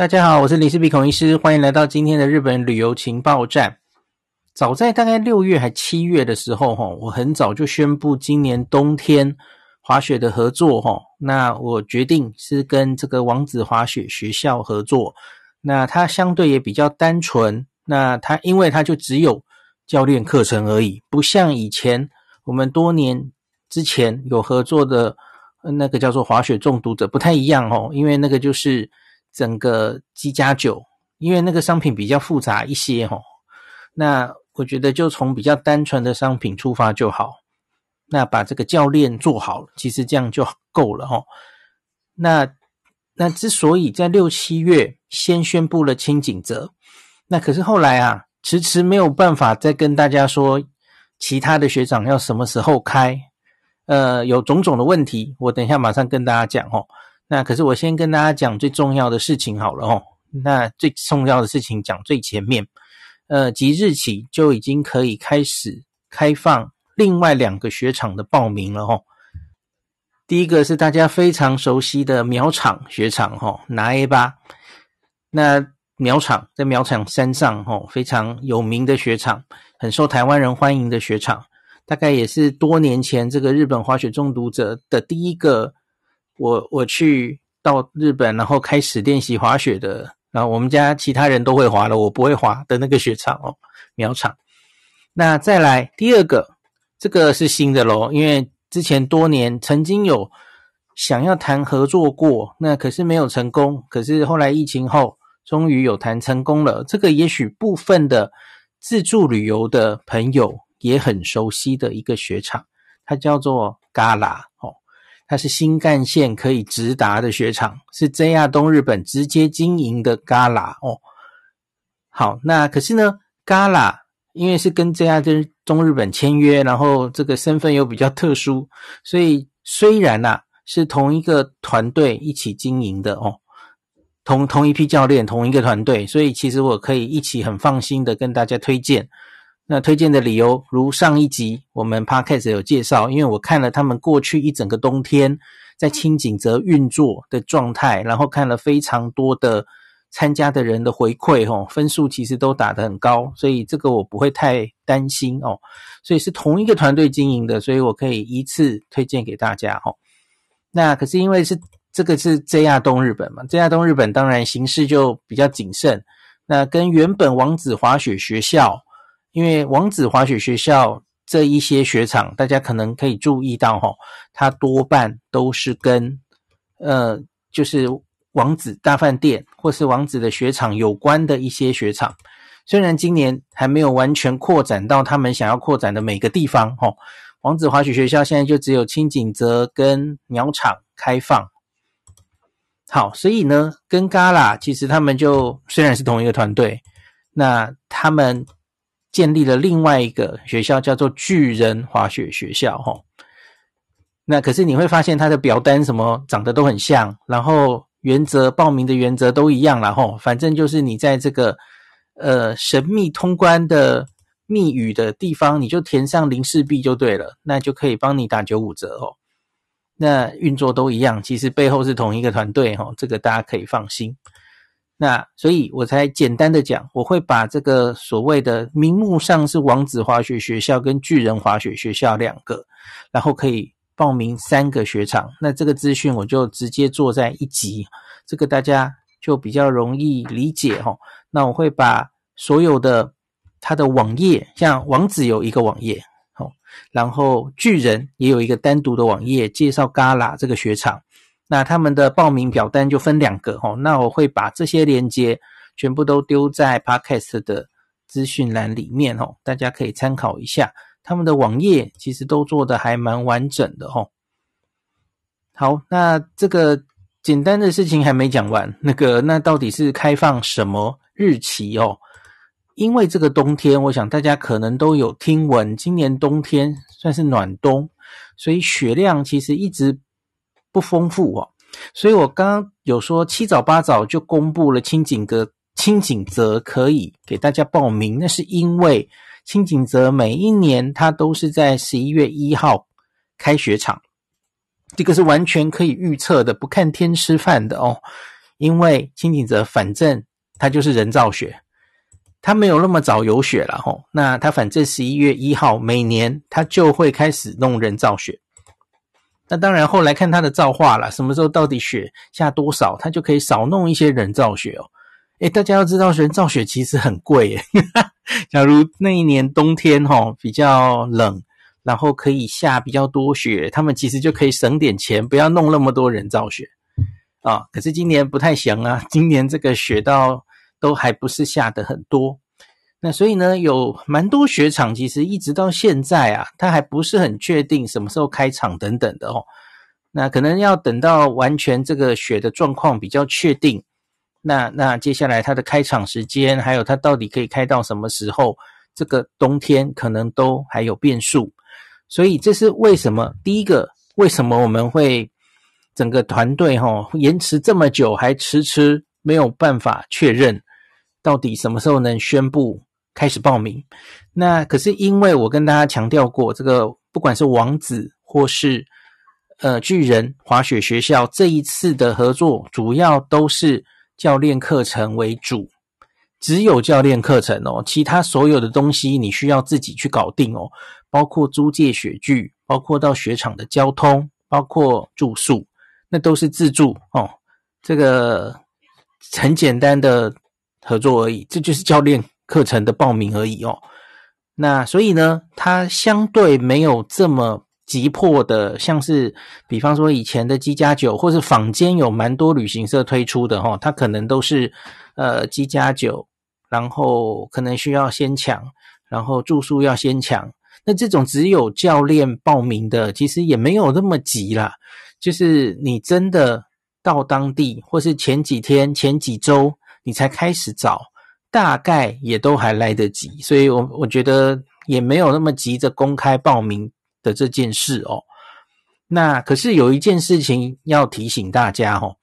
大家好，我是林氏璧孔医师，欢迎来到今天的日本旅游情报站。早在大概六月还七月的时候，哈，我很早就宣布今年冬天滑雪的合作，哈，那我决定是跟这个王子滑雪学校合作。那它相对也比较单纯，那它因为它就只有教练课程而已，不像以前我们多年之前有合作的那个叫做滑雪中毒者不太一样哦，因为那个就是。整个机加酒，因为那个商品比较复杂一些吼，那我觉得就从比较单纯的商品出发就好，那把这个教练做好，其实这样就够了吼。那那之所以在六七月先宣布了轻井泽，那可是后来啊，迟迟没有办法再跟大家说其他的学长要什么时候开，呃，有种种的问题，我等一下马上跟大家讲吼。那可是我先跟大家讲最重要的事情好了哦。那最重要的事情讲最前面，呃，即日起就已经可以开始开放另外两个雪场的报名了哦。第一个是大家非常熟悉的苗场雪场哈，拿 A 八。那苗场在苗场山上哈，非常有名的雪场，很受台湾人欢迎的雪场，大概也是多年前这个日本滑雪中毒者的第一个。我我去到日本，然后开始练习滑雪的，然后我们家其他人都会滑了，我不会滑的那个雪场哦，苗场。那再来第二个，这个是新的咯，因为之前多年曾经有想要谈合作过，那可是没有成功。可是后来疫情后，终于有谈成功了。这个也许部分的自助旅游的朋友也很熟悉的一个雪场，它叫做 GALA。它是新干线可以直达的雪场，是 JR 东日本直接经营的 GALA 哦。好，那可是呢，GALA 因为是跟 JR 东日本签约，然后这个身份又比较特殊，所以虽然呐、啊、是同一个团队一起经营的哦，同同一批教练，同一个团队，所以其实我可以一起很放心的跟大家推荐。那推荐的理由，如上一集我们 Podcast 有介绍，因为我看了他们过去一整个冬天在轻井泽运作的状态，然后看了非常多的参加的人的回馈，吼，分数其实都打得很高，所以这个我不会太担心哦。所以是同一个团队经营的，所以我可以一次推荐给大家，吼。那可是因为是这个是 JR 东日本嘛，JR 东日本当然形势就比较谨慎，那跟原本王子滑雪学校。因为王子滑雪学校这一些雪场，大家可能可以注意到齁，它多半都是跟呃，就是王子大饭店或是王子的雪场有关的一些雪场。虽然今年还没有完全扩展到他们想要扩展的每个地方齁，王子滑雪学校现在就只有青井泽跟鸟场开放。好，所以呢，跟 Gala 其实他们就虽然是同一个团队，那他们。建立了另外一个学校，叫做巨人滑雪学校，齁。那可是你会发现它的表单什么长得都很像，然后原则报名的原则都一样啦，齁。反正就是你在这个呃神秘通关的密语的地方，你就填上林氏璧就对了，那就可以帮你打九五折哦。那运作都一样，其实背后是同一个团队，齁，这个大家可以放心。那所以，我才简单的讲，我会把这个所谓的名目上是王子滑雪学校跟巨人滑雪学校两个，然后可以报名三个雪场。那这个资讯我就直接做在一集，这个大家就比较容易理解齁。那我会把所有的它的网页，像王子有一个网页，齁，然后巨人也有一个单独的网页介绍 Gala 这个雪场。那他们的报名表单就分两个哦，那我会把这些链接全部都丢在 Podcast 的资讯栏里面哦，大家可以参考一下。他们的网页其实都做得还蛮完整的哦。好，那这个简单的事情还没讲完，那个那到底是开放什么日期哦？因为这个冬天，我想大家可能都有听闻，今年冬天算是暖冬，所以雪量其实一直。不丰富哦，所以我刚刚有说七早八早就公布了轻井阁，轻井泽可以给大家报名，那是因为轻井泽每一年它都是在十一月一号开雪场，这个是完全可以预测的，不看天吃饭的哦。因为清景泽反正它就是人造雪，它没有那么早有雪了吼。那它反正十一月一号每年它就会开始弄人造雪。那当然后来看它的造化了，什么时候到底雪下多少，它就可以少弄一些人造雪哦。诶，大家要知道人造雪其实很贵诶。假如那一年冬天吼比较冷。然后可以下比较多雪，他们其实就可以省点钱，不要弄那么多人造雪啊。可是今年不太行啊，今年这个雪道都还不是下得很多。那所以呢，有蛮多雪场其实一直到现在啊，它还不是很确定什么时候开场等等的哦。那可能要等到完全这个雪的状况比较确定，那那接下来它的开场时间，还有它到底可以开到什么时候，这个冬天可能都还有变数。所以这是为什么？第一个，为什么我们会整个团队哈延迟这么久，还迟迟没有办法确认到底什么时候能宣布开始报名？那可是因为我跟大家强调过，这个不管是王子或是呃巨人滑雪学校这一次的合作，主要都是教练课程为主。只有教练课程哦，其他所有的东西你需要自己去搞定哦，包括租借雪具，包括到雪场的交通，包括住宿，那都是自助哦。这个很简单的合作而已，这就是教练课程的报名而已哦。那所以呢，它相对没有这么急迫的，像是比方说以前的机加酒，或是坊间有蛮多旅行社推出的哈、它可能都是呃机加酒。然后可能需要先抢，然后住宿要先抢。那这种只有教练报名的，其实也没有那么急啦。就是你真的到当地，或是前几天、前几周你才开始找，大概也都还来得及。所以我我觉得也没有那么急着公开报名的这件事哦。那可是有一件事情要提醒大家哦。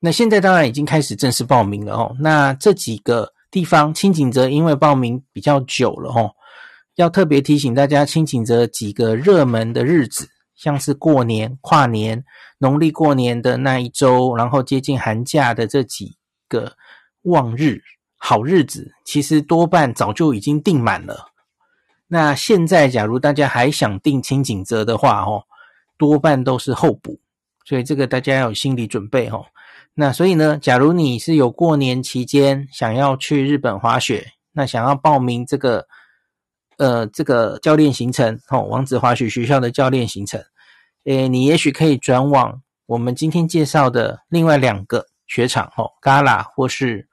那现在当然已经开始正式报名了哦。那这几个。地方清景泽因为报名比较久了哦，要特别提醒大家，清景泽几个热门的日子，像是过年、跨年、农历过年的那一周，然后接近寒假的这几个旺日、好日子，其实多半早就已经订满了。那现在假如大家还想订清景泽的话，哦，多半都是候补，所以这个大家要有心理准备哦。那所以呢，假如你是有过年期间想要去日本滑雪，那想要报名这个呃这个教练行程哦，王子滑雪学校的教练行程，诶，你也许可以转往我们今天介绍的另外两个雪场哦，Gala 或是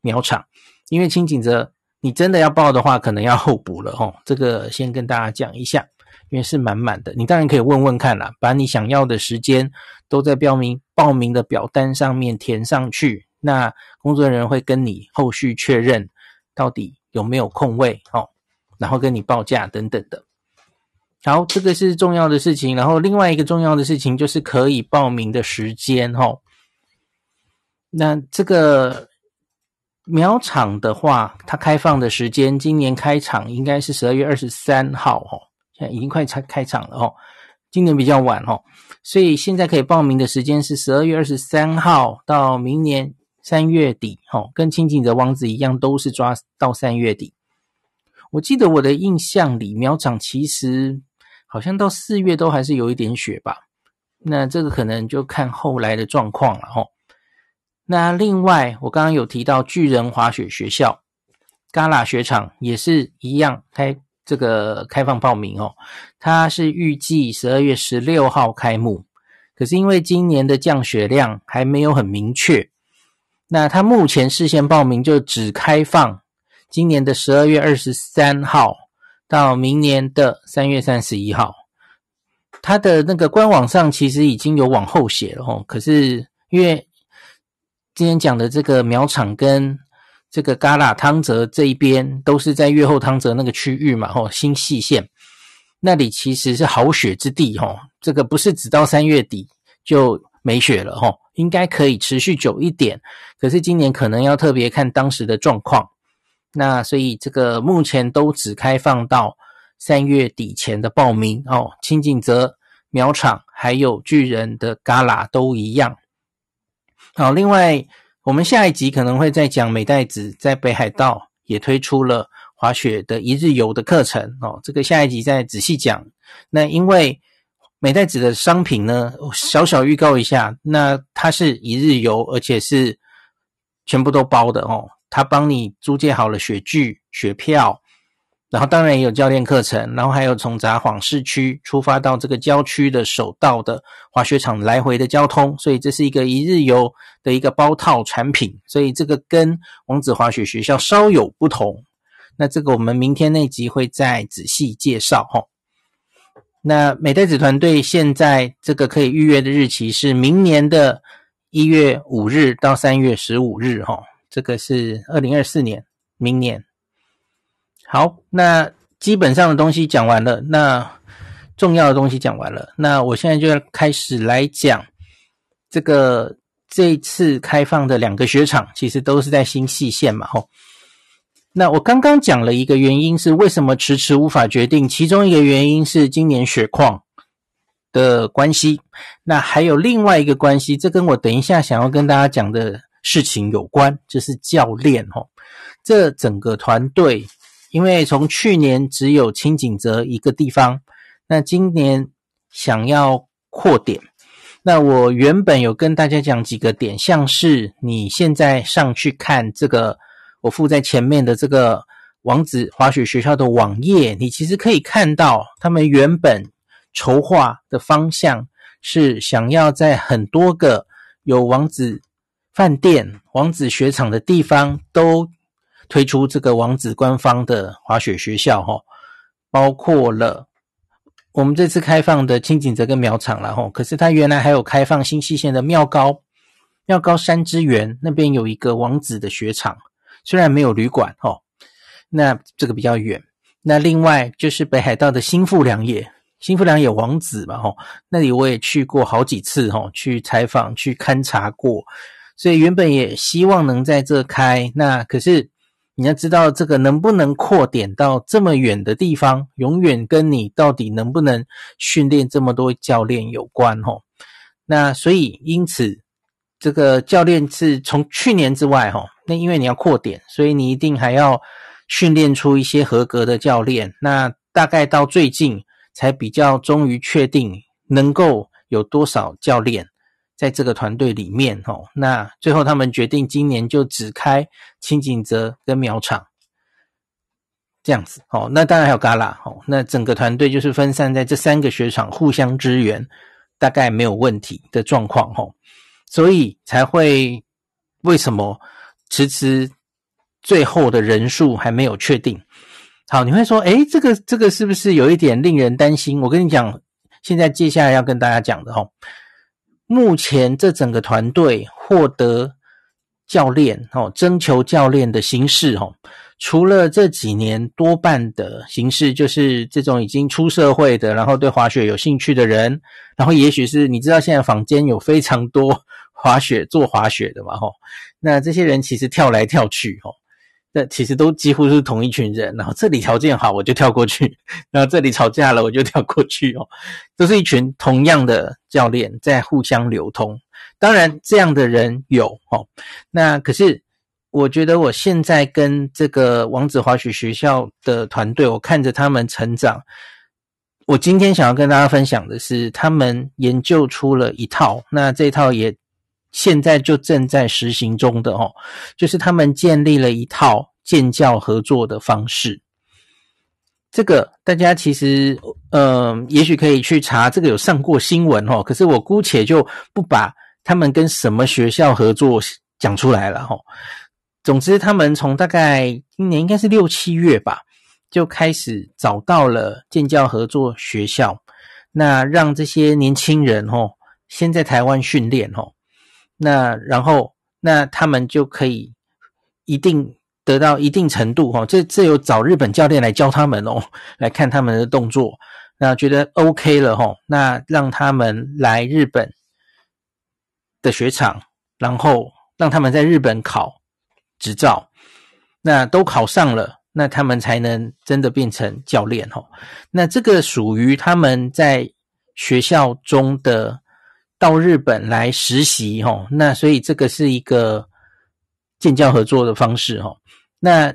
苗场，因为清景泽你真的要报的话，可能要候补了哦，这个先跟大家讲一下。因为是满满的，你当然可以问问看啦，把你想要的时间都在标明报名的表单上面填上去，那工作人员会跟你后续确认到底有没有空位哦，然后跟你报价等等的。好，这个是重要的事情。然后另外一个重要的事情就是可以报名的时间哦。那这个苗场的话，它开放的时间，今年开场应该是十二月二十三号哦。现在已经快开开场了哦，今年比较晚哦，所以现在可以报名的时间是十二月二十三号到明年三月底哦，跟清景泽王子一样，都是抓到三月底。我记得我的印象里，苗场其实好像到四月都还是有一点雪吧，那这个可能就看后来的状况了哦。那另外，我刚刚有提到巨人滑雪学校，Gala 雪场也是一样开。这个开放报名哦，它是预计十二月十六号开幕，可是因为今年的降雪量还没有很明确，那它目前事先报名就只开放今年的十二月二十三号到明年的三月三十一号，它的那个官网上其实已经有往后写了哦，可是因为今天讲的这个苗场跟这个旮旯汤泽这一边都是在越后汤泽那个区域嘛，吼，新潟县那里其实是好雪之地，吼，这个不是只到三月底就没雪了，吼，应该可以持续久一点。可是今年可能要特别看当时的状况，那所以这个目前都只开放到三月底前的报名哦。清景泽苗场还有巨人的旮旯都一样。好，另外我们下一集可能会再讲美代子在北海道也推出了滑雪的一日游的课程哦，这个下一集再仔细讲。那因为美代子的商品呢，小小预告一下，那它是一日游，而且是全部都包的哦。他帮你租借好了雪具、雪票，然后当然也有教练课程，然后还有从札幌市区出发到这个郊区的首道的滑雪场来回的交通，所以这是一个一日游的一个包套产品，所以这个跟王子滑雪学校稍有不同。那这个我们明天那集会再仔细介绍哈。那美代子团队现在这个可以预约的日期是明年的一月五日到三月十五日，哈，这个是二零二四年，明年。好，那基本上的东西讲完了，那重要的东西讲完了，那我现在就要开始来讲这个这次开放的两个雪场，其实都是在新潟县嘛，吼。那我刚刚讲了一个原因是为什么迟迟无法决定，其中一个原因是今年雪况的关系。那还有另外一个关系，这跟我等一下想要跟大家讲的事情有关，就是教练哦。这整个团队，因为从去年只有轻井泽一个地方，那今年想要扩点。那我原本有跟大家讲几个点，像是你现在上去看这个。我附在前面的这个王子滑雪学校的网页，你其实可以看到，他们原本筹划的方向是想要在很多个有王子饭店、王子雪场的地方都推出这个王子官方的滑雪学校，哈，包括了我们这次开放的轻井泽跟苗场了，哈。可是它原来还有开放新潟县的妙高、妙高山之源那边有一个王子的雪场。虽然没有旅馆哦，那这个比较远。那另外就是北海道的新富良野，新富良野王子嘛，吼，那里我也去过好几次，吼，去采访、去勘察过。所以原本也希望能在这开，那可是你要知道，这个能不能扩点到这么远的地方，永远跟你到底能不能训练这么多教练有关，吼。那所以因此，这个教练是从去年之外，吼。那因为你要扩点，所以你一定还要训练出一些合格的教练。那大概到最近才比较终于确定能够有多少教练在这个团队里面哦。那最后他们决定今年就只开轻井泽跟苗场这样子哦。那当然还有 Gala 哦。那整个团队就是分散在这三个雪场互相支援，大概没有问题的状况哦。所以才会为什么？迟迟，最后的人数还没有确定。好，你会说，诶，这个这个是不是有一点令人担心？我跟你讲，现在接下来要跟大家讲的哈，目前这整个团队获得教练哦，征求教练的形式哦，除了这几年多半的形式，就是这种已经出社会的，然后对滑雪有兴趣的人，然后也许是你知道现在坊间有非常多。滑雪做滑雪的嘛，吼，那这些人其实跳来跳去，吼，那其实都几乎是同一群人。然后这里条件好，我就跳过去；然后这里吵架了，我就跳过去，哦，都是一群同样的教练在互相流通。当然，这样的人有，哦，那可是我觉得我现在跟这个王子滑雪学校的团队，我看着他们成长。我今天想要跟大家分享的是，他们研究出了一套，那这套也。现在就正在实行中的哦，就是他们建立了一套建教合作的方式。这个大家其实，嗯、呃，也许可以去查，这个有上过新闻哦。可是我姑且就不把他们跟什么学校合作讲出来了哦。总之，他们从大概今年应该是六七月吧，就开始找到了建教合作学校，那让这些年轻人哦，先在台湾训练哦。那然后，那他们就可以一定得到一定程度哈，这这有找日本教练来教他们哦，来看他们的动作，那觉得 OK 了哈，那让他们来日本的雪场，然后让他们在日本考执照，那都考上了，那他们才能真的变成教练哈。那这个属于他们在学校中的。到日本来实习哈，那所以这个是一个建教合作的方式哈。那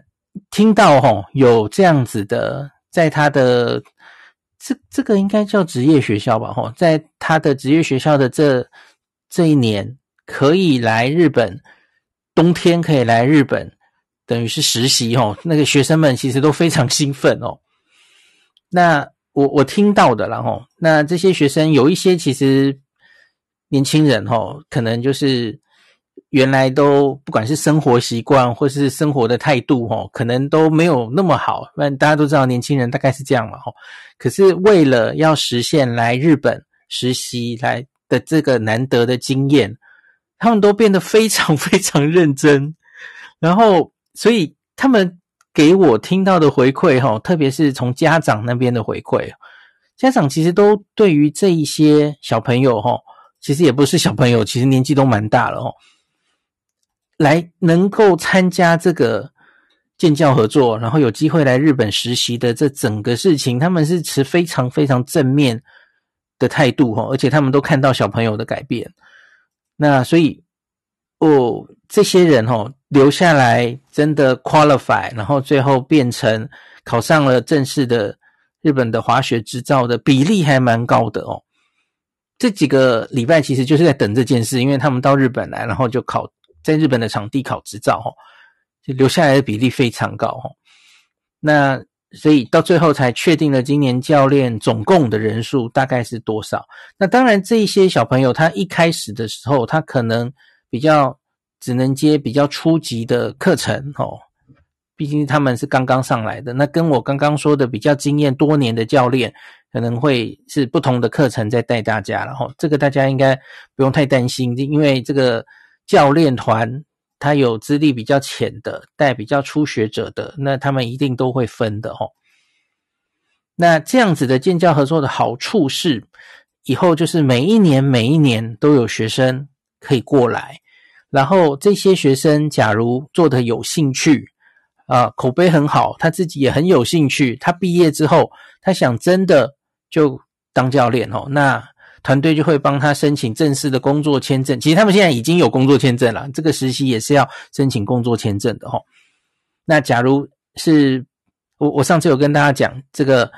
听到哈有这样子的，在他的这这个应该叫职业学校吧哈，在他的职业学校的这这一年可以来日本，冬天可以来日本，等于是实习哈。那个学生们其实都非常 兴奋哦。那我我听到的，然后那这些学生有一些其实。年轻人哈，可能就是原来都不管是生活习惯或是生活的态度哈，可能都没有那么好。那大家都知道，年轻人大概是这样嘛哈。可是为了要实现来日本实习来的这个难得的经验，他们都变得非常非常认真。然后，所以他们给我听到的回馈哈，特别是从家长那边的回馈，家长其实都对于这一些小朋友哈。其实也不是小朋友，其实年纪都蛮大了哦。来能够参加这个建教合作，然后有机会来日本实习的这整个事情，他们是持非常非常正面的态度哦，而且他们都看到小朋友的改变。那所以哦，这些人哦留下来真的 qualify，然后最后变成考上了正式的日本的滑雪执照的比例还蛮高的哦。这几个礼拜其实就是在等这件事，因为他们到日本来，然后就考在日本的场地考执照，哈，就留下来的比例非常高，哈。那所以到最后才确定了今年教练总共的人数大概是多少。那当然，这一些小朋友他一开始的时候，他可能比较只能接比较初级的课程，哦，毕竟他们是刚刚上来的。那跟我刚刚说的比较经验多年的教练。可能会是不同的课程在带大家，然后这个大家应该不用太担心，因为这个教练团他有资历比较浅的，带比较初学者的，那他们一定都会分的齁。那这样子的建教合作的好处是，以后就是每一年每一年都有学生可以过来，然后这些学生假如做的有兴趣。啊，口碑很好，他自己也很有兴趣。他毕业之后，他想真的。就当教练哦，那团队就会帮他申请正式的工作签证。其实他们现在已经有工作签证了，这个实习也是要申请工作签证的哈。那假如是我，我上次有跟大家讲，这个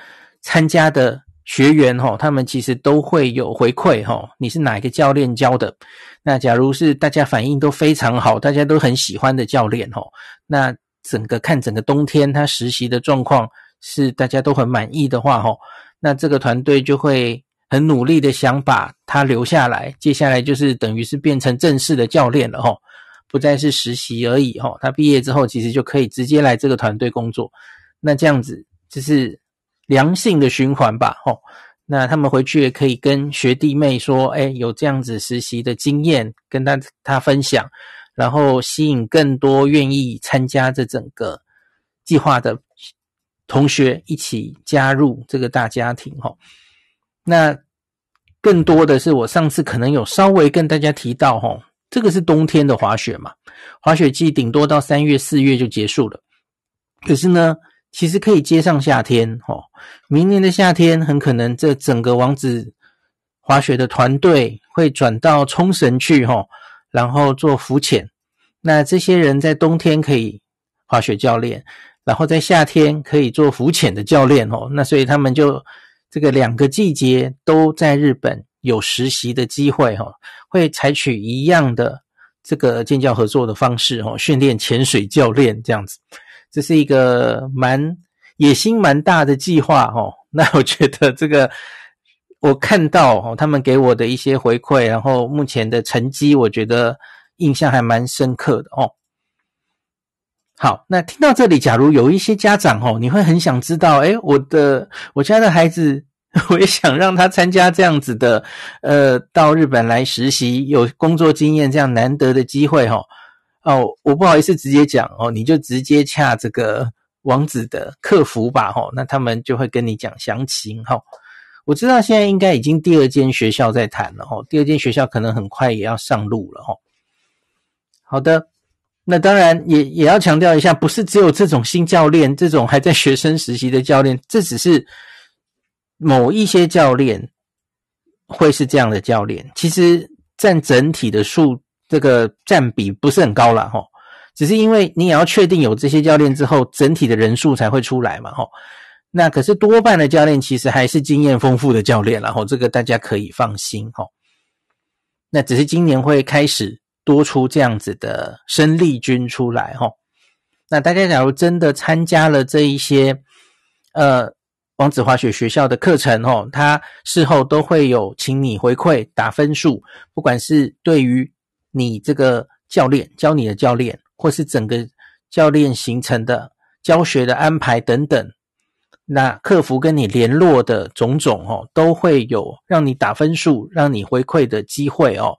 参加的学员哈，他们其实都会有回馈哈。你是哪一个教练教的？那假如是大家反应都非常好，大家都很喜欢的教练哦，那整个看整个冬天他实习的状况是大家都很满意的话哈。那这个团队就会很努力的想把他留下来，接下来就是等于是变成正式的教练了吼，不再是实习而已吼。他毕业之后其实就可以直接来这个团队工作，那这样子就是良性的循环吧吼。那他们回去也可以跟学弟妹说，哎，有这样子实习的经验跟他他分享，然后吸引更多愿意参加这整个计划的。同学一起加入这个大家庭哈，那更多的是我上次可能有稍微跟大家提到哈，这个是冬天的滑雪嘛，滑雪季顶多到三月四月就结束了，可是呢，其实可以接上夏天哈，明年的夏天很可能这整个王子滑雪的团队会转到冲绳去哈，然后做浮潜，那这些人在冬天可以滑雪教练。然后在夏天可以做浮潜的教练哦，那所以他们就这个两个季节都在日本有实习的机会哈，会采取一样的这个建教合作的方式哦，训练潜水教练这样子，这是一个蛮野心蛮大的计划哦。那我觉得这个我看到哦，他们给我的一些回馈，然后目前的成绩，我觉得印象还蛮深刻的哦。好，那听到这里，假如有一些家长哦，你会很想知道，诶，我的我家的孩子，我也想让他参加这样子的，呃，到日本来实习，有工作经验这样难得的机会哈。哦，我不好意思直接讲哦，你就直接洽这个王子的客服吧哈，那他们就会跟你讲详情哈。我知道现在应该已经第二间学校在谈了哈，第二间学校可能很快也要上路了哈。好的。那当然也也要强调一下，不是只有这种新教练，这种还在学生实习的教练，这只是某一些教练会是这样的教练，其实占整体的数这个占比不是很高了哈，只是因为你也要确定有这些教练之后，整体的人数才会出来嘛哈。那可是多半的教练其实还是经验丰富的教练，然后这个大家可以放心哈。那只是今年会开始多出这样子的生力军出来哈。那大家假如真的参加了这一些呃王子滑雪学校的课程哦，他事后都会有请你回馈打分数，不管是对于你这个教练教你的教练，或是整个教练形成的教学的安排等等。那客服跟你联络的种种哦，都会有让你打分数、让你回馈的机会哦。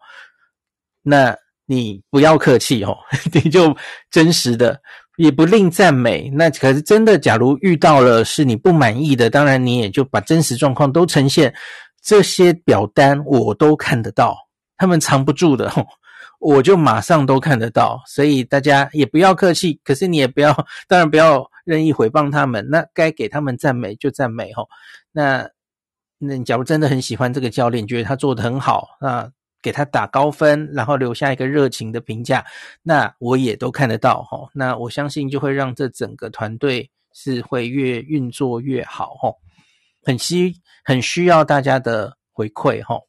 那你不要客气哦，你就真实的，也不吝赞美。那可是真的，假如遇到了是你不满意的，当然你也就把真实状况都呈现。这些表单我都看得到，他们藏不住的，我就马上都看得到。所以大家也不要客气，可是你也不要，当然不要。任意回谤他们，那该给他们赞美就赞美吼。那那假如真的很喜欢这个教练，觉得他做得很好，那给他打高分，然后留下一个热情的评价，那我也都看得到吼。那我相信就会让这整个团队是会越运作越好吼。很需很需要大家的回馈吼。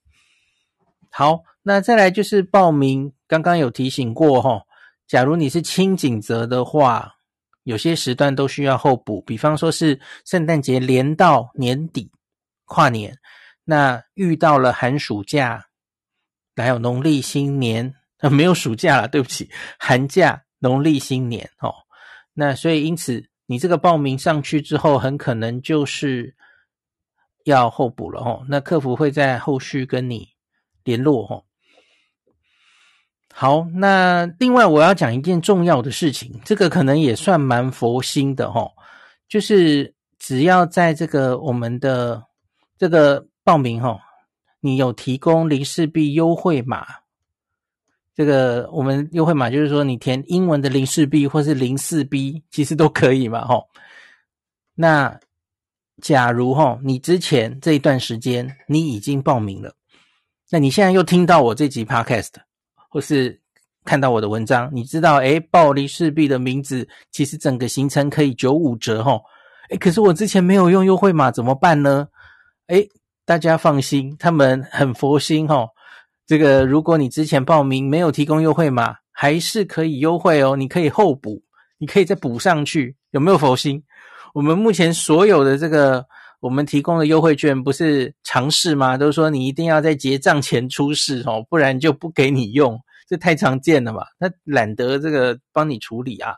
好，那再来就是报名，刚刚有提醒过吼。假如你是轻井泽的话。有些时段都需要候补，比方说是圣诞节连到年底跨年，那遇到了寒暑假，还有农历新年，啊，没有暑假了，对不起，寒假、农历新年哦，那所以因此你这个报名上去之后，很可能就是要候补了哦，那客服会在后续跟你联络哦。好，那另外我要讲一件重要的事情，这个可能也算蛮佛心的齁，就是只要在这个我们的这个报名齁，你有提供林氏璧优惠码，这个我们优惠码就是说你填英文的林氏璧或是零四 B，其实都可以嘛齁。那假如齁你之前这一段时间你已经报名了，那你现在又听到我这集 Podcast。或是看到我的文章，你知道，诶，报林氏璧的名字，其实整个行程可以九五折哦。诶，可是我之前没有用优惠码，怎么办呢？诶，大家放心，他们很佛心齁。这个，如果你之前报名没有提供优惠码，还是可以优惠哦。你可以后补，你可以再补上去，有没有佛心？我们目前所有的这个我们提供的优惠券不是常识吗？都说你一定要在结账前出示哦，不然就不给你用。这太常见了嘛，他懒得这个帮你处理啊。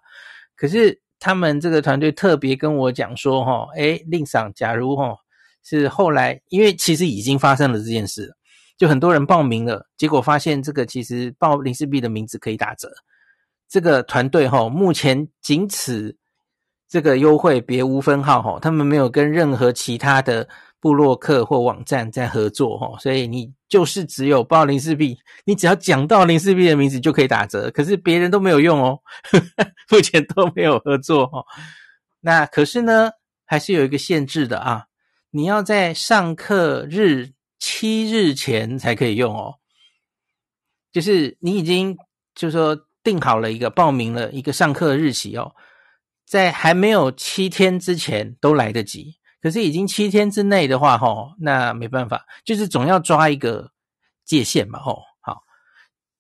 可是他们这个团队特别跟我讲说，哈，哎，令赏，假如哈是后来，因为其实已经发生了这件事，就很多人报名了，结果发现这个其实报林氏璧的名字可以打折。这个团队哈，目前仅此这个优惠，别无分号哈，他们没有跟任何其他的。部落客或网站在合作哈，所以你就是只有报林氏币，你只要讲到林氏币的名字就可以打折，可是别人都没有用哦，呵呵，目前都没有合作哈。那可是呢，还是有一个限制的啊，你要在上课日七日前才可以用哦，就是你已经就是说定好了一个报名了一个上课日期哦，在还没有七天之前都来得及。可是已经七天之内的话，吼，那没办法，就是总要抓一个界限嘛，吼，好。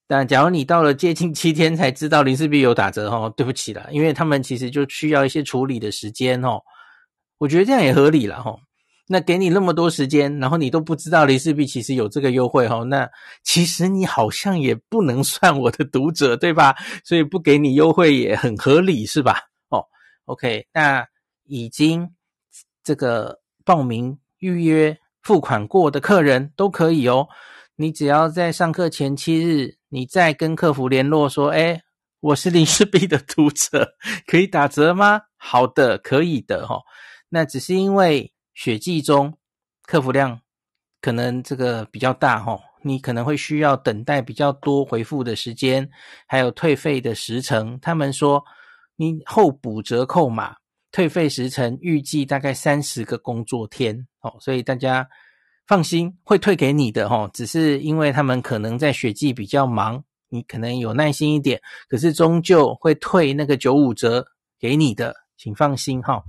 但假如你到了接近七天才知道林氏璧有打折，吼，对不起了，因为他们其实就需要一些处理的时间，吼。我觉得这样也合理了，吼。那给你那么多时间，然后你都不知道林氏璧其实有这个优惠，吼，那其实你好像也不能算我的读者，对吧？所以不给你优惠也很合理，是吧？，OK，那已经。这个报名预约付款过的客人都可以哦。你只要在上课前七日，你再跟客服联络说：“哎，我是林氏璧的读者，可以打折吗？”好的，可以的哈。那只是因为雪季中客服量可能这个比较大哈，你可能会需要等待比较多回复的时间，还有退费的时程。他们说你后补折扣码。退费时程预计大概三十个工作天，哦，所以大家放心，会退给你的哦，只是因为他们可能在雪季比较忙，你可能有耐心一点，可是终究会退那个九五折给你的，请放心哈。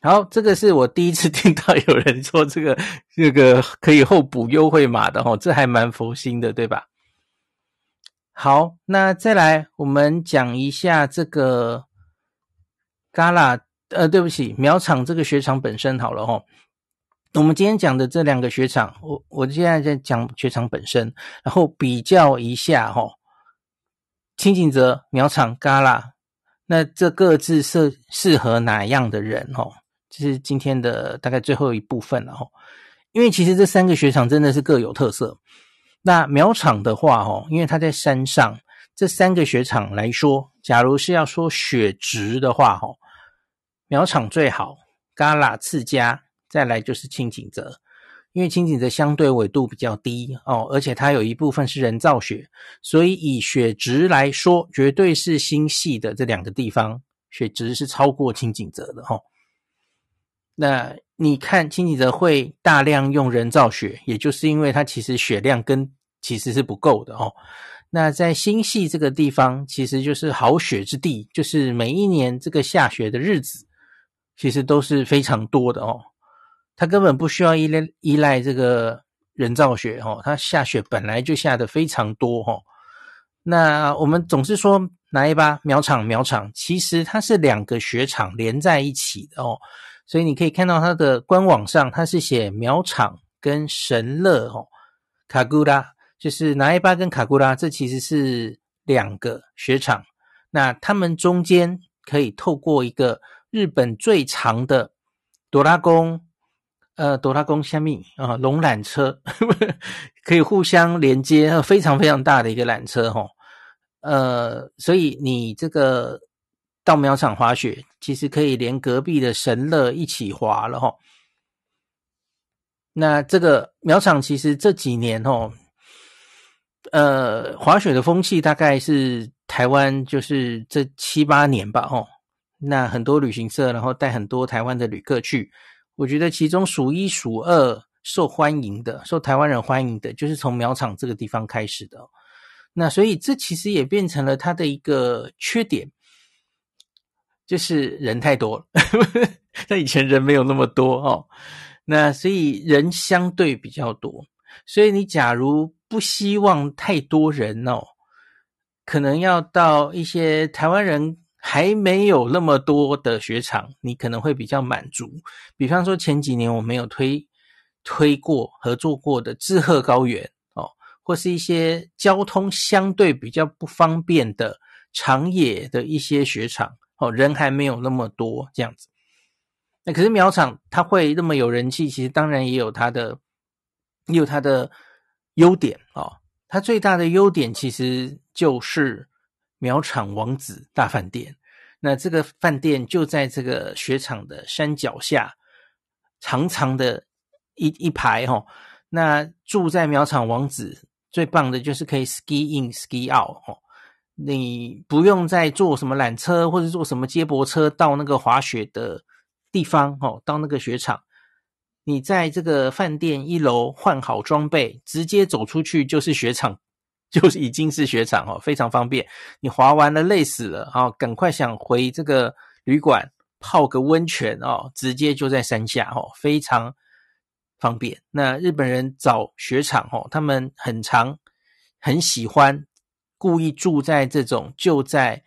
好，这个是我第一次 听到有人说这个这个可以候补优惠码的哦，这还蛮佛心的，对吧？好，那再来我们讲一下这个 Gala，呃，对不起，苗场这个雪场本身好了哦。我们今天讲的这两个雪场，我我现在在讲雪场本身，然后比较一下哈，轻井泽苗场 Gala，那这各自适适合哪样的人哦？这是今天的大概最后一部分了哈，因为其实这三个雪场真的是各有特色。那苗场的话哦，因为它在山上，这三个雪场来说，假如是要说雪质的话哦，苗场最好，Gala 次佳，再来就是轻井泽，因为轻井泽相对纬度比较低哦，而且它有一部分是人造雪，所以以雪质来说，绝对是新系的这两个地方雪质是超过轻井泽的哈。那你看轻井泽会大量用人造雪，也就是因为它其实雪量跟其实是不够的哦。那在新系这个地方，其实就是好雪之地，就是每一年这个下雪的日子，其实都是非常多的哦。它根本不需要依赖依赖这个人造雪哦，它下雪本来就下得非常多哦。那我们总是说哪一巴苗场苗场，其实它是两个雪场连在一起的哦。所以你可以看到它的官网上，它是写苗场跟神乐哦，卡古拉就是拿一巴跟卡古拉，这其实是两个雪场。那他们中间可以透过一个日本最长的朵拉宫，呃，朵拉宫下面啊，龙缆车呵呵 可以互相连接，非常非常大的一个缆车哈。呃，所以你这个。到苗场滑雪，其实可以连隔壁的神乐一起滑了齁。那这个苗场其实这几年哦，呃，滑雪的风气大概是台湾就是这七八年吧齁。那很多旅行社然后带很多台湾的旅客去，我觉得其中数一数二受欢迎的，受台湾人欢迎的，就是从苗场这个地方开始的。那所以这其实也变成了它的一个缺点。就是人太多了，那以前人没有那么多哦，那所以人相对比较多，所以你假如不希望太多人哦，可能要到一些台湾人还没有那么多的雪场，你可能会比较满足。比方说前几年我没有推推过合作过的志贺高原哦，或是一些交通相对比较不方便的长野的一些雪场。哦，人还没有那么多这样子，那可是苗场它会那么有人气，其实当然也有它的，也有它的优点哦。它最大的优点其实就是苗场王子大饭店。那这个饭店就在这个雪场的山脚下，长长的一一排、哦。那住在苗场王子最棒的就是可以 ski in ski out 哦。你不用再坐什么缆车或者坐什么接驳车到那个滑雪的地方哦，到那个雪场，你在这个饭店一楼换好装备，直接走出去就是雪场，就是已经是雪场哦，非常方便。你滑完了累死了啊，赶快想回这个旅馆泡个温泉哦，直接就在山下哦，非常方便。那日本人找雪场哦，他们很常很喜欢。故意住在这种就在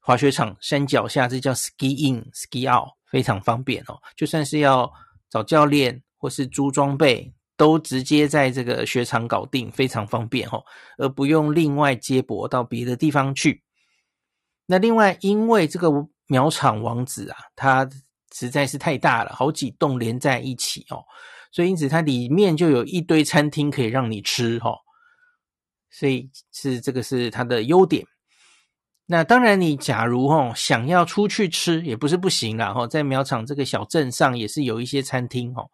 滑雪场山脚下，这叫 ski in ski out，非常方便哦。就算是要找教练或是租装备，都直接在这个雪场搞定，非常方便哦，而不用另外接驳到别的地方去。那另外，因为这个苗场王子啊，它实在是太大了，好几栋连在一起哦，所以因此它里面就有一堆餐厅可以让你吃哦。所以是这个是它的优点。那当然，你假如哦想要出去吃也不是不行啦。哈，在苗场这个小镇上也是有一些餐厅哦。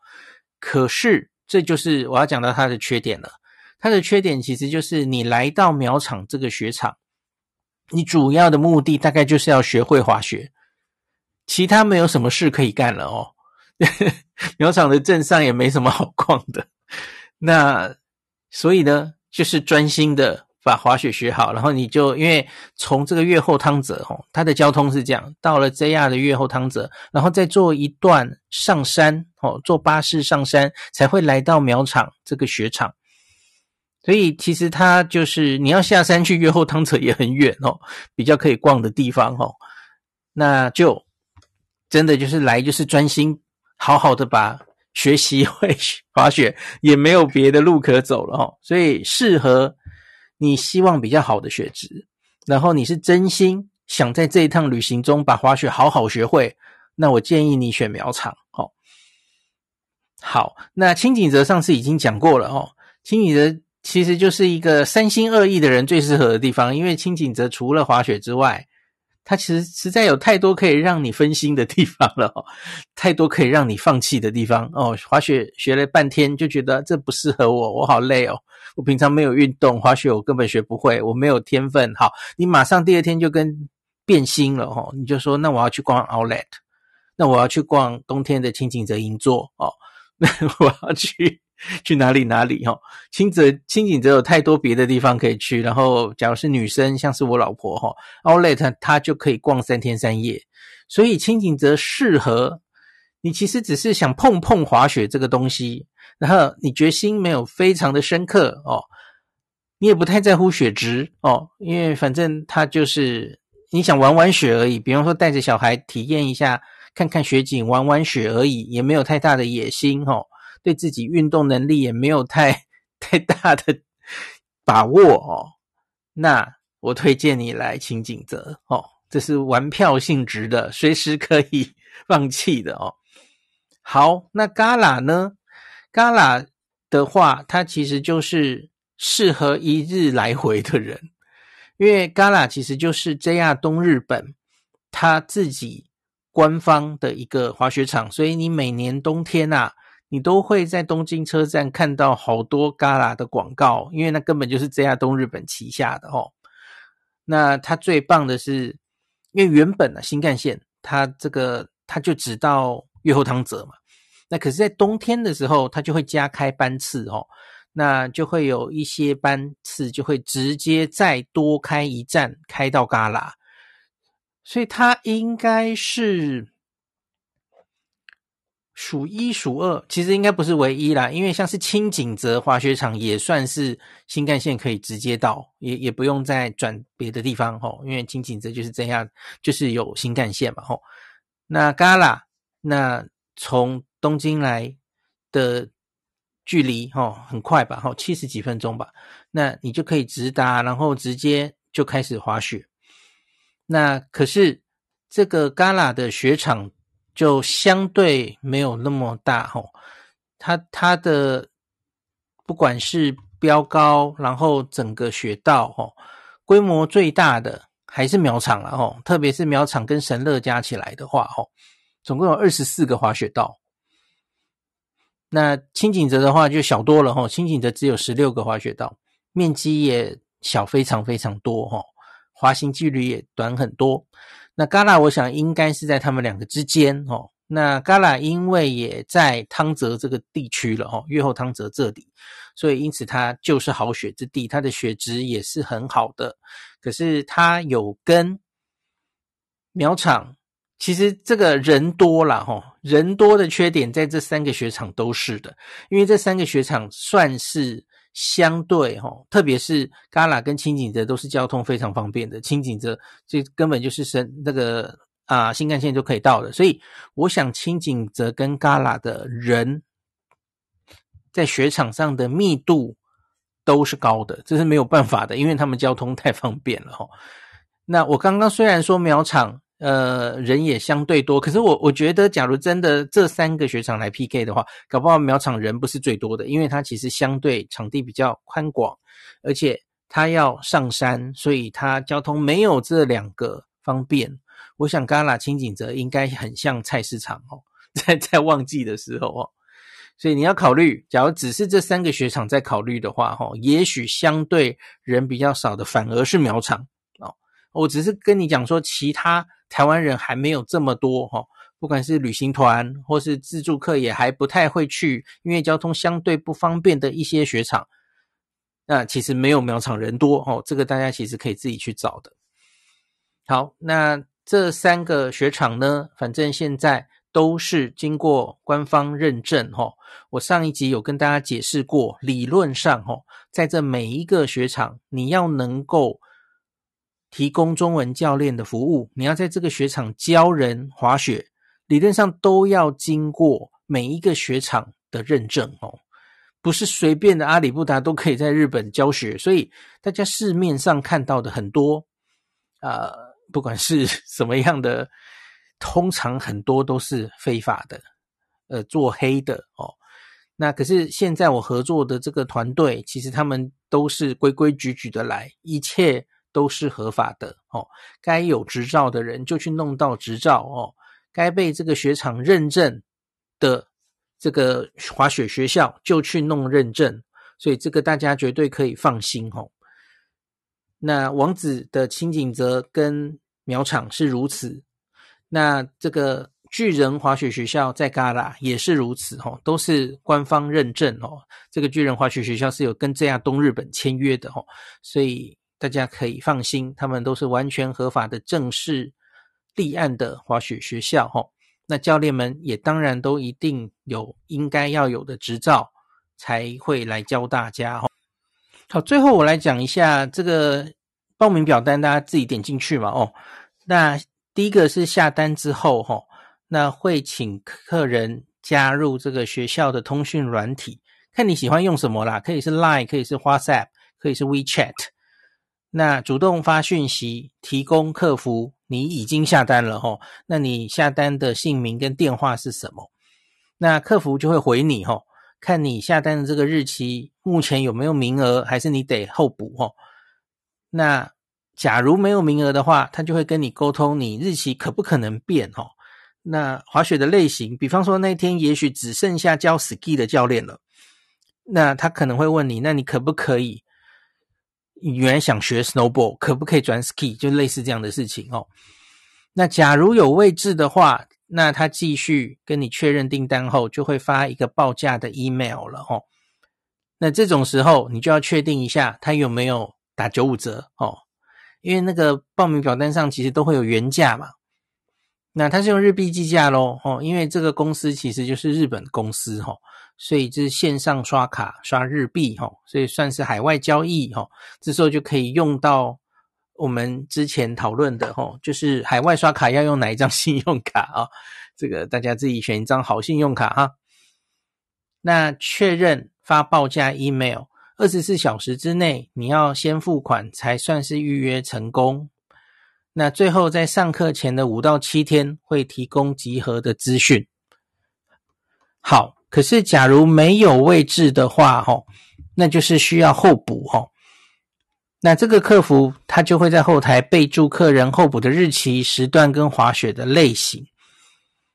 可是这就是我要讲到它的缺点了。它的缺点其实就是你来到苗场这个雪场，你主要的目的大概就是要学会滑雪，其他没有什么事可以干了哦。苗场的镇上也没什么好逛的。那所以呢，就是专心的把滑雪学好，然后你就因为从这个越后汤泽吼，它的交通是这样，到了 JR 的越后汤泽，然后再坐一段上山哦，坐巴士上山才会来到苗场这个雪场。所以其实它就是你要下山去越后汤泽也很远哦，比较可以逛的地方哦。那就真的就是来就是专心好好的把学习会滑雪，也没有别的路可走了哦。所以适合你希望比较好的雪质，然后你是真心想在这一趟旅行中把滑雪好好学会，那我建议你选苗场哦。好，那轻井泽上次已经讲过了哦，轻井泽。其实就是一个三心二意的人最适合的地方，因为轻井泽除了滑雪之外，它其实实在有太多可以让你分心的地方了哦，太多可以让你放弃的地方哦。滑雪学了半天就觉得这不适合我，我好累哦。我平常没有运动，滑雪我根本学不会，我没有天分。好，你马上第二天就跟变心了哦，你就说那我要去逛 Outlet，那我要去逛冬天的轻井泽银座哦，那 我要去。去哪里哪里哈，轻则轻井泽有太多别的地方可以去，然后假如是女生，像是我老婆哈，Outlet 她就可以逛三天三夜，所以轻井泽适合你。其实只是想碰碰滑雪这个东西，然后你决心没有非常的深刻哦，你也不太在乎雪值哦，因为反正它就是你想玩玩雪而已，比方说带着小孩体验一下，看看雪景，玩玩雪而已，也没有太大的野心哦。对自己运动能力也没有太 太大的把握哦，那我推荐你来轻井泽哦，这是玩票性质的，随时可以 放弃的哦。好，那 Gala 呢？Gala 的话，它其实就是适合一日来回的人，因为 Gala 其实就是 JR 东日本他自己官方的一个滑雪场，所以你每年冬天啊。你都会在东京车站看到好多 Gala 的广告，因为那根本就是 JR 东日本旗下的哦。那它最棒的是，因为原本呢、新干线它这个它就只到越后汤泽嘛，那可是，在冬天的时候，它就会加开班次哦，那就会有一些班次就会直接再多开一站开到 Gala，所以它应该是。数一数二，其实应该不是唯一啦，因为像是轻井泽滑雪场也算是新干线可以直接到，也也不用再转别的地方吼，因为轻井泽就是这样，就是有新干线嘛吼。那 Gala，那从东京来的距离吼很快吧吼，七十几分钟吧，那你就可以直达，然后直接就开始滑雪。那可是这个 Gala 的雪场。就相对没有那么大吼，它它的不管是标高，然后整个雪道吼，规模最大的还是苗场了吼，特别是苗场跟神乐加起来的话吼，总共有二十四个滑雪道。那轻井泽的话就小多了吼，轻井泽只有十六个滑雪道，面积也小非常非常多吼，滑行距离也短很多。那 Gala 我想应该是在他们两个之间哦。那 Gala 因为也在汤泽这个地区了哦，越后汤泽这里，所以因此它就是好雪之地，它的雪质也是很好的。可是它有跟苗场，其实这个人多了哈，人多的缺点在这三个雪场都是的，因为这三个雪场算是。相对哈，特别是旮旯跟清景泽都是交通非常方便的，清景泽这根本就是升那个啊新干线就可以到的，所以我想清景泽跟旮旯的人在雪场上的密度都是高的，这是没有办法的，因为他们交通太方便了哈。那我刚刚虽然说苗场。呃，人也相对多，可是我我觉得，假如真的这三个雪场来 PK 的话，搞不好苗场人不是最多的，因为它其实相对场地比较宽广，而且它要上山，所以它交通没有这两个方便。我想 Gala 轻井泽应该很像菜市场哦，在在旺季的时候哦，所以你要考虑，假如只是这三个雪场在考虑的话，哦，也许相对人比较少的反而是苗场哦。我只是跟你讲说其他。台湾人还没有这么多哈，不管是旅行团或是自助客，也还不太会去，因为交通相对不方便的一些雪场，那其实没有苗场人多哦。这个大家其实可以自己去找的。好，那这三个雪场呢，反正现在都是经过官方认证哈。我上一集有跟大家解释过，理论上哈，在这每一个雪场，你要能够提供中文教练的服务，你要在这个雪场教人滑雪，理论上都要经过每一个雪场的认证哦，不是随便的阿里不达都可以在日本教学，所以大家市面上看到的很多呃。不管是 什么样的，通常很多都是非法的，呃，做黑的哦。那可是现在我合作的这个团队，其实他们都是规规矩矩的来，一切都是合法的哦。该有执照的人就去弄到执照哦，该被这个雪场认证的这个滑雪学校就去弄认证，所以这个大家绝对可以放心哦。那王子的轻井泽跟苗场是如此，那这个巨人滑雪学校在嘎啦也是如此哦，都是官方认证哦。这个巨人滑雪学校是有跟这样东日本签约的哦，所以大家可以放心，他们都是完全合法的正式立案的滑雪学校吼。那教练们也当然都一定有应该要有的执照，才会来教大家。好，最后我来讲一下这个报名表单，大家自己点进去嘛。哦，那第一个是下单之后，哈，那会请客人加入这个学校的通讯软体，看你喜欢用什么啦，可以是 Line，可以是 WhatsApp，可以是 WeChat。那主动发讯息，提供客服，你已经下单了，哈，那你下单的姓名跟电话是什么？那客服就会回你，哈。看你下单的这个日期，目前有没有名额，还是你得候补哦？那假如没有名额的话，他就会跟你沟通，你日期可不可能变哦？那滑雪的类型，比方说那天也许只剩下教 ski 的教练了，那他可能会问你，那你可不可以？原来想学 snowboard，可不可以转 ski？就类似这样的事情哦。那假如有位置的话。那他继续跟你确认订单后，就会发一个报价的 email 了哦。那这种时候，你就要确定一下他有没有打九五折哦，因为那个报名表单上其实都会有原价嘛。那他是用日币计价咯哦，因为这个公司其实就是日本公司哈，所以就是线上刷卡刷日币哈，所以算是海外交易哈。这时候就可以用到。我们之前讨论的齁，就是海外刷卡要用哪一张 信用卡啊？这个大家自己选一张好信用卡哈。那确认发报价 email，二十四小时之内你要先付款才算是预约成功。那最后在上课前的五到七天会提供集合的资讯。好，可是假如没有位置的话，齁，那就是需要候补齁。那这个客服他就会在后台备注客人候补的日期、时段跟滑雪的类型。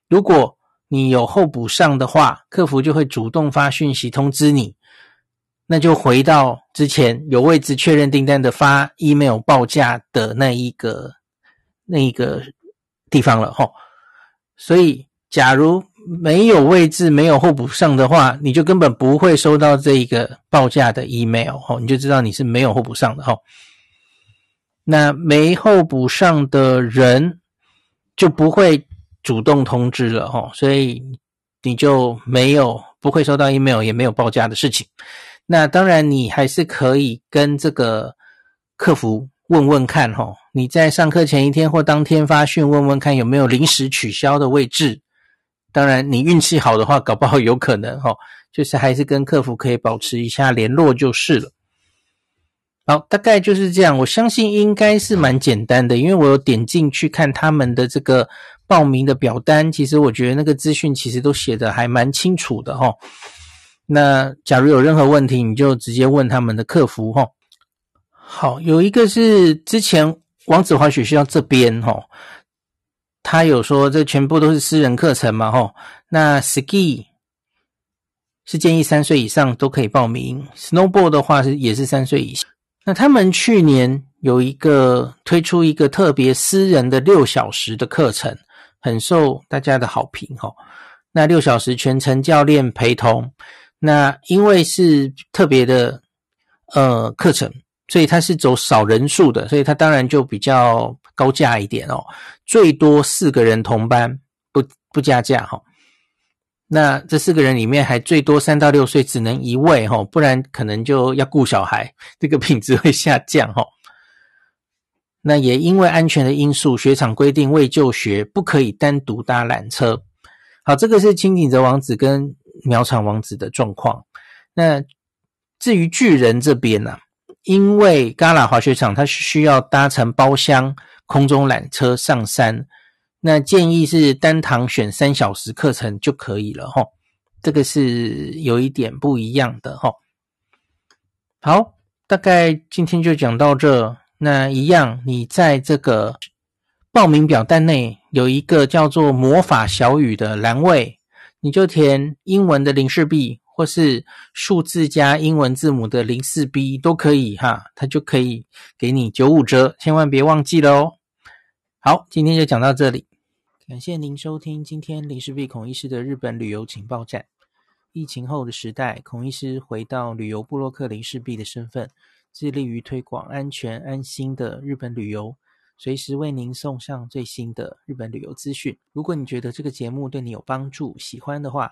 如果你有候补上的话，客服就会主动发讯息通知你。那就回到之前有位置确认订单的发 email 报价的那一个那一个地方了齁。所以，假如没有位置，没有候补上的话，你就根本不会收到这一个报价的 email 哦，你就知道你是没有候补上的哈。那没候补上的人就不会主动通知了哈，所以你就没有不会收到 email，也没有报价的事情。那当然，你还是可以跟这个客服问问看哈，你在上课前一天或当天发讯问问看有没有临时取消的位置。当然，你运气好的话，搞不好有可能哈，就是还是跟客服可以保持一下联络就是了。好，大概就是这样。我相信应该是蛮简单的，因为我有点进去看他们的这个报名的表单，其实我觉得那个资讯其实都写得还蛮清楚的哈。那假如有任何问题，你就直接问他们的客服哈。好，有一个是之前王子滑雪学校这边哈。他有说，这全部都是私人课程嘛？吼，那 ski 是建议三岁以上都可以报名，snowboard 的话是也是三岁以下。那他们去年有一个推出一个特别私人的六小时的课程，很受大家的好评吼。那六小时全程教练陪同，那因为是特别的呃课程，所以它是走少人数的，所以它当然就比较高价一点哦，最多四个人同班，不不加价哈。那这四个人里面还最多三到六岁只能一位哈，不然可能就要顾小孩，这个品质会下降哈。那也因为安全的因素，雪场规定未就学不可以单独搭缆车。好，这个是轻井泽王子跟苗场王子的状况。那至于巨人这边呢、因为 Gala 滑雪场它是需要搭乘包厢空中缆车上山，那建议是单堂选三小时课程就可以了齁。这个是有一点不一样的齁。好，大概今天就讲到这。那一样，你在这个。报名表单内有一个叫做“魔法小雨”的栏位，你就填英文的零四 B 或是数字加英文字母的零四 B 都可以哈，它就可以给你九五折，千万别忘记了哦。好，今天就讲到这里，感谢您收听今天林氏璧孔医师的日本旅游情报站。疫情后的时代，孔医师回到旅游部落客林氏璧的身份，致力于推广安全安心的日本旅游。随时为您送上最新的日本旅游资讯。如果你觉得这个节目对你有帮助，喜欢的话，